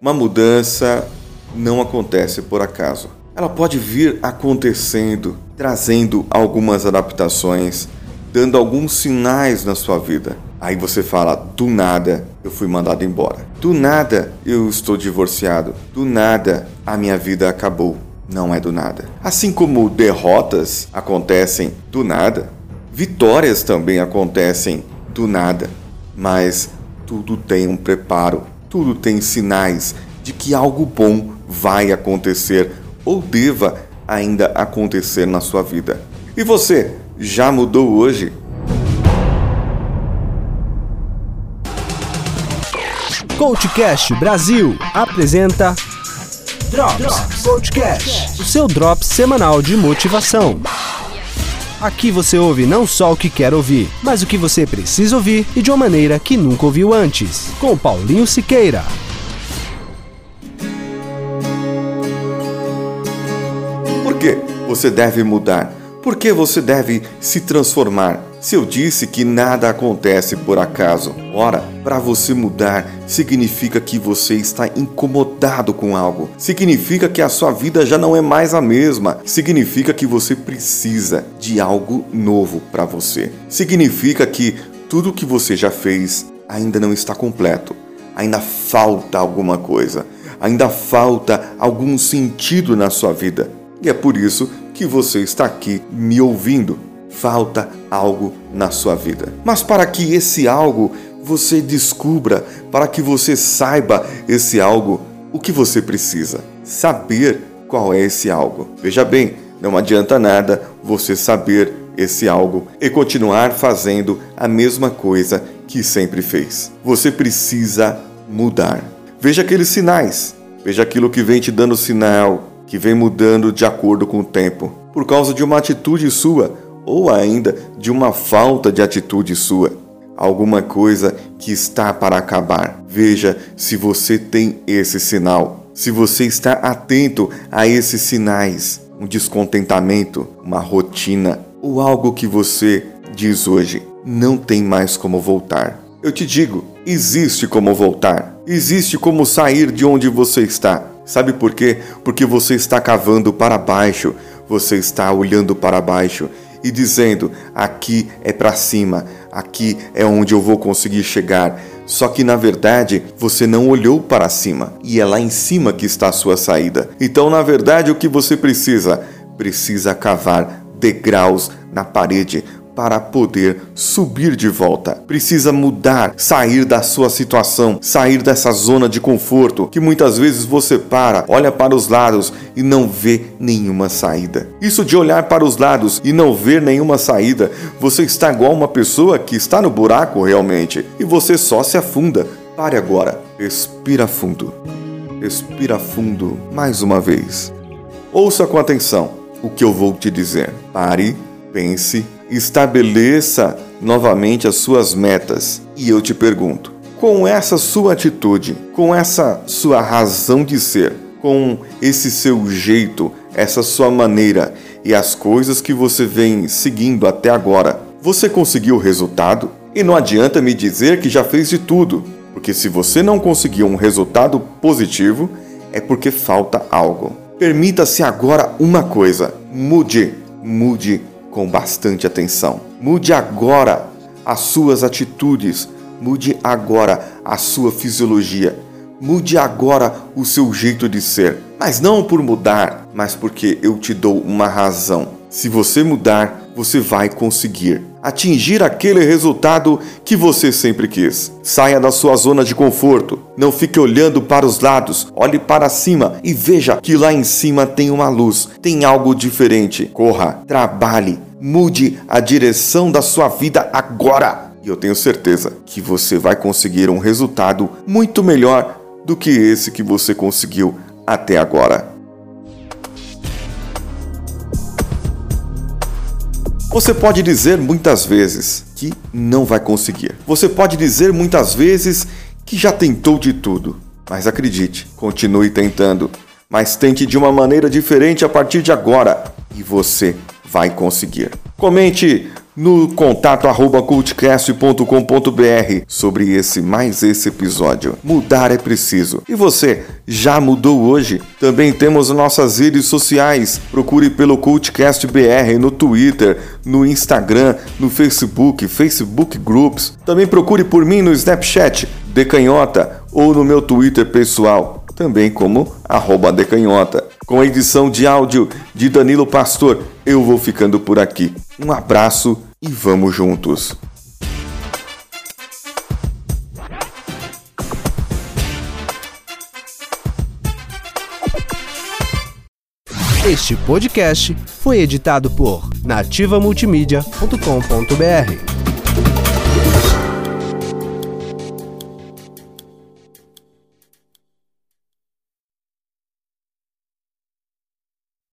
Uma mudança não acontece por acaso. Ela pode vir acontecendo, trazendo algumas adaptações, dando alguns sinais na sua vida. Aí você fala: do nada eu fui mandado embora. Do nada eu estou divorciado. Do nada a minha vida acabou. Não é do nada. Assim como derrotas acontecem do nada, vitórias também acontecem do nada. Mas tudo tem um preparo tudo tem sinais de que algo bom vai acontecer ou deva ainda acontecer na sua vida. E você já mudou hoje? Coachcast Brasil apresenta Drops, Drops Coachcast, o seu drop semanal de motivação. Aqui você ouve não só o que quer ouvir, mas o que você precisa ouvir e de uma maneira que nunca ouviu antes. Com Paulinho Siqueira. Por que você deve mudar? Por que você deve se transformar? Se eu disse que nada acontece por acaso, ora, para você mudar significa que você está incomodado com algo, significa que a sua vida já não é mais a mesma, significa que você precisa de algo novo para você, significa que tudo que você já fez ainda não está completo, ainda falta alguma coisa, ainda falta algum sentido na sua vida. E é por isso que você está aqui me ouvindo falta algo na sua vida. Mas para que esse algo você descubra, para que você saiba esse algo, o que você precisa? Saber qual é esse algo. Veja bem, não adianta nada você saber esse algo e continuar fazendo a mesma coisa que sempre fez. Você precisa mudar. Veja aqueles sinais. Veja aquilo que vem te dando sinal, que vem mudando de acordo com o tempo. Por causa de uma atitude sua, ou ainda de uma falta de atitude sua, alguma coisa que está para acabar. Veja se você tem esse sinal, se você está atento a esses sinais, um descontentamento, uma rotina ou algo que você diz hoje, não tem mais como voltar. Eu te digo, existe como voltar, existe como sair de onde você está. Sabe por quê? Porque você está cavando para baixo, você está olhando para baixo e dizendo: aqui é para cima, aqui é onde eu vou conseguir chegar. Só que na verdade você não olhou para cima e é lá em cima que está a sua saída. Então, na verdade, o que você precisa? Precisa cavar degraus na parede para poder subir de volta. Precisa mudar, sair da sua situação, sair dessa zona de conforto que muitas vezes você para, olha para os lados e não vê nenhuma saída. Isso de olhar para os lados e não ver nenhuma saída, você está igual uma pessoa que está no buraco realmente e você só se afunda. Pare agora, respira fundo. Respira fundo mais uma vez. Ouça com atenção o que eu vou te dizer. Pare, pense estabeleça novamente as suas metas. E eu te pergunto: com essa sua atitude, com essa sua razão de ser, com esse seu jeito, essa sua maneira e as coisas que você vem seguindo até agora, você conseguiu o resultado? E não adianta me dizer que já fez de tudo, porque se você não conseguiu um resultado positivo, é porque falta algo. Permita-se agora uma coisa: mude, mude com bastante atenção. Mude agora as suas atitudes, mude agora a sua fisiologia, mude agora o seu jeito de ser. Mas não por mudar, mas porque eu te dou uma razão. Se você mudar, você vai conseguir atingir aquele resultado que você sempre quis. Saia da sua zona de conforto. Não fique olhando para os lados. Olhe para cima e veja que lá em cima tem uma luz, tem algo diferente. Corra, trabalhe, mude a direção da sua vida agora. E eu tenho certeza que você vai conseguir um resultado muito melhor do que esse que você conseguiu até agora. Você pode dizer muitas vezes que não vai conseguir. Você pode dizer muitas vezes que já tentou de tudo. Mas acredite, continue tentando. Mas tente de uma maneira diferente a partir de agora e você vai conseguir. Comente no contato arroba cultcast.com.br sobre esse mais esse episódio. Mudar é preciso. E você, já mudou hoje? Também temos nossas redes sociais. Procure pelo Cultcast BR no Twitter, no Instagram, no Facebook, Facebook Groups. Também procure por mim no Snapchat, Decanhota, ou no meu Twitter pessoal, também como arroba Decanhota. Com a edição de áudio de Danilo Pastor, eu vou ficando por aqui. Um abraço e vamos juntos. Este podcast foi editado por nativamultimídia.com.br.